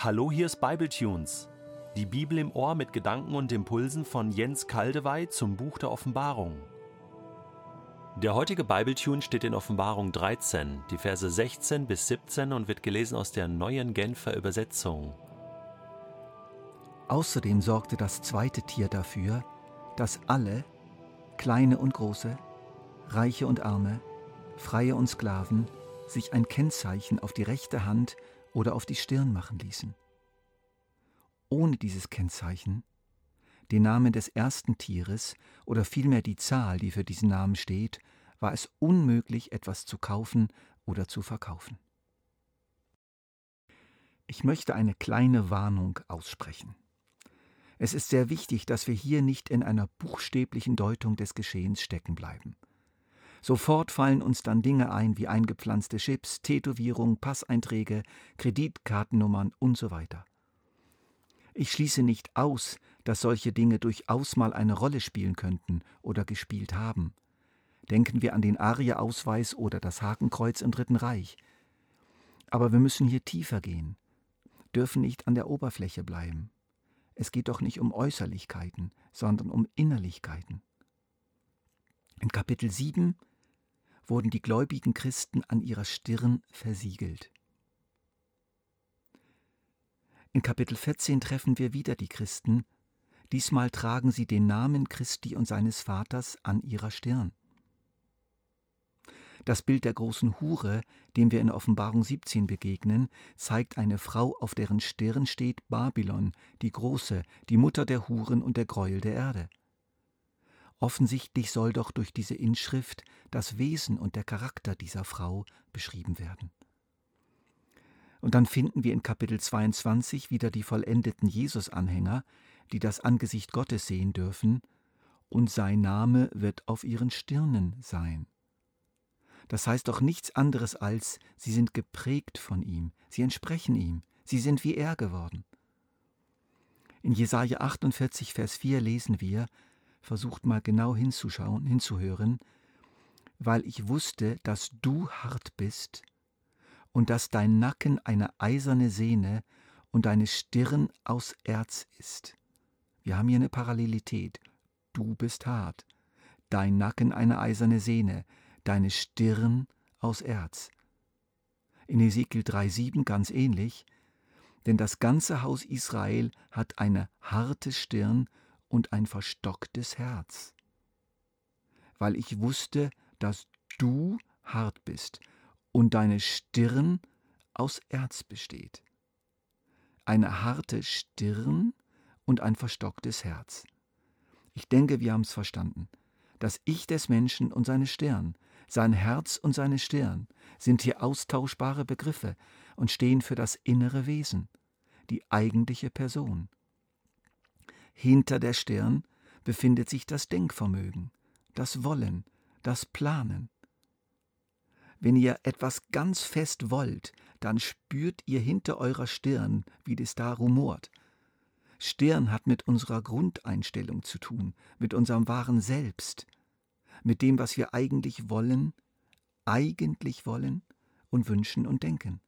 Hallo, hier ist Bibletunes. Die Bibel im Ohr mit Gedanken und Impulsen von Jens Kaldewey zum Buch der Offenbarung. Der heutige Bibletune steht in Offenbarung 13, die Verse 16 bis 17 und wird gelesen aus der neuen Genfer Übersetzung. Außerdem sorgte das zweite Tier dafür, dass alle, kleine und große, reiche und arme, freie und Sklaven, sich ein Kennzeichen auf die rechte Hand oder auf die Stirn machen ließen. Ohne dieses Kennzeichen, den Namen des ersten Tieres oder vielmehr die Zahl, die für diesen Namen steht, war es unmöglich, etwas zu kaufen oder zu verkaufen. Ich möchte eine kleine Warnung aussprechen. Es ist sehr wichtig, dass wir hier nicht in einer buchstäblichen Deutung des Geschehens stecken bleiben. Sofort fallen uns dann Dinge ein wie eingepflanzte Chips, Tätowierung, Passeinträge, Kreditkartennummern und so weiter. Ich schließe nicht aus, dass solche Dinge durchaus mal eine Rolle spielen könnten oder gespielt haben. Denken wir an den Aria-Ausweis oder das Hakenkreuz im Dritten Reich. Aber wir müssen hier tiefer gehen, dürfen nicht an der Oberfläche bleiben. Es geht doch nicht um Äußerlichkeiten, sondern um Innerlichkeiten. In Kapitel 7 wurden die gläubigen Christen an ihrer Stirn versiegelt. In Kapitel 14 treffen wir wieder die Christen, diesmal tragen sie den Namen Christi und seines Vaters an ihrer Stirn. Das Bild der großen Hure, dem wir in Offenbarung 17 begegnen, zeigt eine Frau, auf deren Stirn steht Babylon, die große, die Mutter der Huren und der Gräuel der Erde. Offensichtlich soll doch durch diese Inschrift das Wesen und der Charakter dieser Frau beschrieben werden. Und dann finden wir in Kapitel 22 wieder die vollendeten Jesus-Anhänger, die das Angesicht Gottes sehen dürfen, und sein Name wird auf ihren Stirnen sein. Das heißt doch nichts anderes als, sie sind geprägt von ihm, sie entsprechen ihm, sie sind wie er geworden. In Jesaja 48, Vers 4 lesen wir, versucht mal genau hinzuschauen, hinzuhören, weil ich wusste, dass du hart bist und dass dein Nacken eine eiserne Sehne und deine Stirn aus Erz ist. Wir haben hier eine Parallelität. Du bist hart, dein Nacken eine eiserne Sehne, deine Stirn aus Erz. In Ezekiel 3,7 ganz ähnlich, denn das ganze Haus Israel hat eine harte Stirn und ein verstocktes Herz. Weil ich wusste, dass du hart bist und deine Stirn aus Erz besteht. Eine harte Stirn und ein verstocktes Herz. Ich denke, wir haben es verstanden. Das Ich des Menschen und seine Stirn, sein Herz und seine Stirn sind hier austauschbare Begriffe und stehen für das innere Wesen, die eigentliche Person. Hinter der Stirn befindet sich das Denkvermögen, das Wollen, das Planen. Wenn ihr etwas ganz fest wollt, dann spürt ihr hinter eurer Stirn, wie das da rumort. Stirn hat mit unserer Grundeinstellung zu tun, mit unserem wahren Selbst, mit dem, was wir eigentlich wollen, eigentlich wollen und wünschen und denken.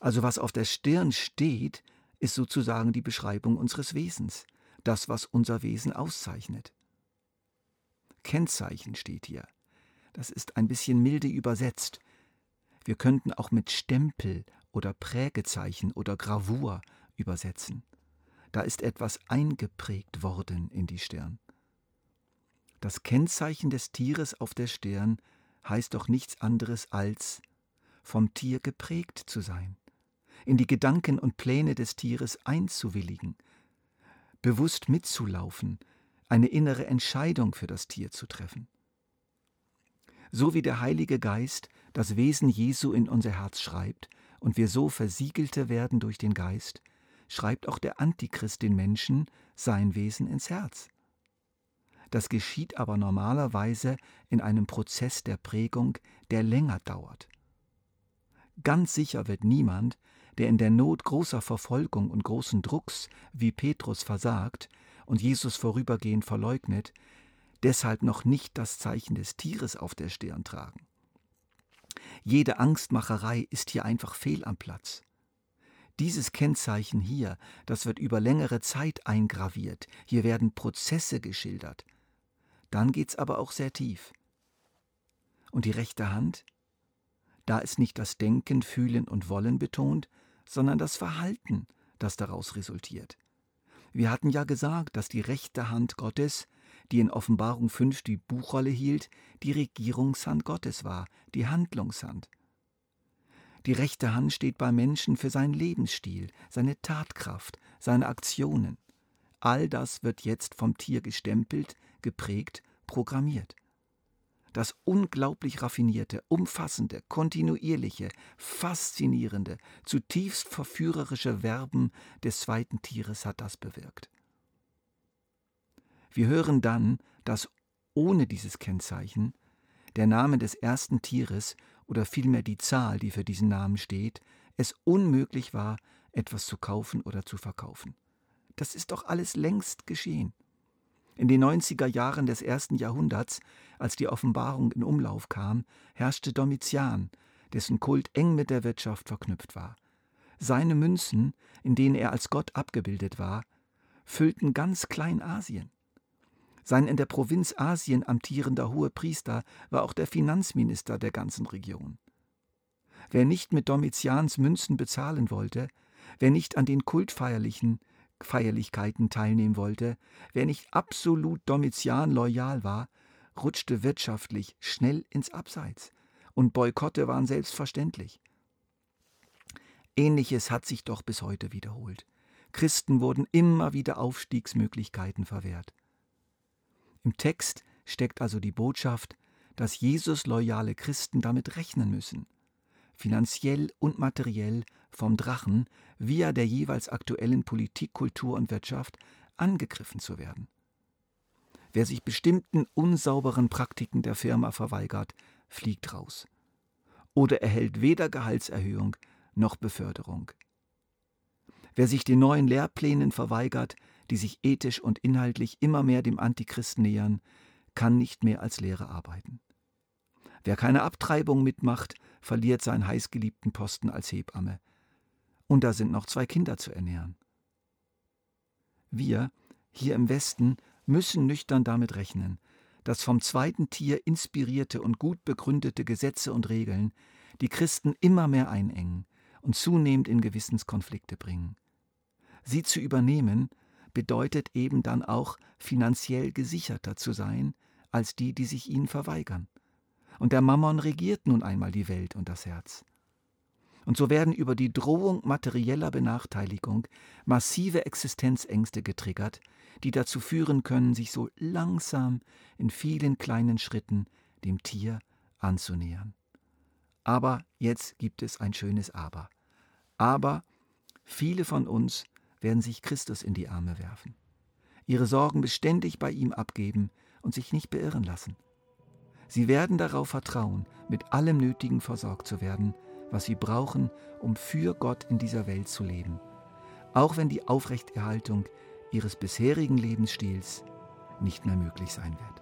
Also was auf der Stirn steht, ist sozusagen die Beschreibung unseres Wesens, das, was unser Wesen auszeichnet. Kennzeichen steht hier. Das ist ein bisschen milde übersetzt. Wir könnten auch mit Stempel oder Prägezeichen oder Gravur übersetzen. Da ist etwas eingeprägt worden in die Stirn. Das Kennzeichen des Tieres auf der Stirn heißt doch nichts anderes als vom Tier geprägt zu sein in die Gedanken und Pläne des Tieres einzuwilligen, bewusst mitzulaufen, eine innere Entscheidung für das Tier zu treffen. So wie der Heilige Geist das Wesen Jesu in unser Herz schreibt und wir so versiegelte werden durch den Geist, schreibt auch der Antichrist den Menschen sein Wesen ins Herz. Das geschieht aber normalerweise in einem Prozess der Prägung, der länger dauert. Ganz sicher wird niemand, der in der Not großer Verfolgung und großen Drucks wie Petrus versagt und Jesus vorübergehend verleugnet, deshalb noch nicht das Zeichen des Tieres auf der Stirn tragen. Jede Angstmacherei ist hier einfach fehl am Platz. Dieses Kennzeichen hier, das wird über längere Zeit eingraviert. Hier werden Prozesse geschildert. Dann geht's aber auch sehr tief. Und die rechte Hand? Da ist nicht das Denken, Fühlen und Wollen betont, sondern das Verhalten, das daraus resultiert. Wir hatten ja gesagt, dass die rechte Hand Gottes, die in Offenbarung 5 die Buchrolle hielt, die Regierungshand Gottes war, die Handlungshand. Die rechte Hand steht bei Menschen für seinen Lebensstil, seine Tatkraft, seine Aktionen. All das wird jetzt vom Tier gestempelt, geprägt, programmiert. Das unglaublich raffinierte, umfassende, kontinuierliche, faszinierende, zutiefst verführerische Werben des zweiten Tieres hat das bewirkt. Wir hören dann, dass ohne dieses Kennzeichen der Name des ersten Tieres oder vielmehr die Zahl, die für diesen Namen steht, es unmöglich war, etwas zu kaufen oder zu verkaufen. Das ist doch alles längst geschehen. In den 90er Jahren des ersten Jahrhunderts, als die Offenbarung in Umlauf kam, herrschte Domitian, dessen Kult eng mit der Wirtschaft verknüpft war. Seine Münzen, in denen er als Gott abgebildet war, füllten ganz Kleinasien. Sein in der Provinz Asien amtierender Hohepriester war auch der Finanzminister der ganzen Region. Wer nicht mit Domitians Münzen bezahlen wollte, wer nicht an den Kultfeierlichen Feierlichkeiten teilnehmen wollte, wer nicht absolut Domitian loyal war, rutschte wirtschaftlich schnell ins Abseits, und Boykotte waren selbstverständlich. Ähnliches hat sich doch bis heute wiederholt. Christen wurden immer wieder Aufstiegsmöglichkeiten verwehrt. Im Text steckt also die Botschaft, dass Jesus loyale Christen damit rechnen müssen, finanziell und materiell vom Drachen via der jeweils aktuellen Politik, Kultur und Wirtschaft angegriffen zu werden. Wer sich bestimmten unsauberen Praktiken der Firma verweigert, fliegt raus. Oder erhält weder Gehaltserhöhung noch Beförderung. Wer sich den neuen Lehrplänen verweigert, die sich ethisch und inhaltlich immer mehr dem Antichristen nähern, kann nicht mehr als Lehrer arbeiten. Wer keine Abtreibung mitmacht, verliert seinen heißgeliebten Posten als Hebamme und da sind noch zwei Kinder zu ernähren. Wir, hier im Westen, müssen nüchtern damit rechnen, dass vom zweiten Tier inspirierte und gut begründete Gesetze und Regeln die Christen immer mehr einengen und zunehmend in Gewissenskonflikte bringen. Sie zu übernehmen bedeutet eben dann auch finanziell gesicherter zu sein als die, die sich ihnen verweigern. Und der Mammon regiert nun einmal die Welt und das Herz. Und so werden über die Drohung materieller Benachteiligung massive Existenzängste getriggert, die dazu führen können, sich so langsam in vielen kleinen Schritten dem Tier anzunähern. Aber jetzt gibt es ein schönes Aber. Aber viele von uns werden sich Christus in die Arme werfen, ihre Sorgen beständig bei ihm abgeben und sich nicht beirren lassen. Sie werden darauf vertrauen, mit allem Nötigen versorgt zu werden, was sie brauchen, um für Gott in dieser Welt zu leben, auch wenn die Aufrechterhaltung ihres bisherigen Lebensstils nicht mehr möglich sein wird.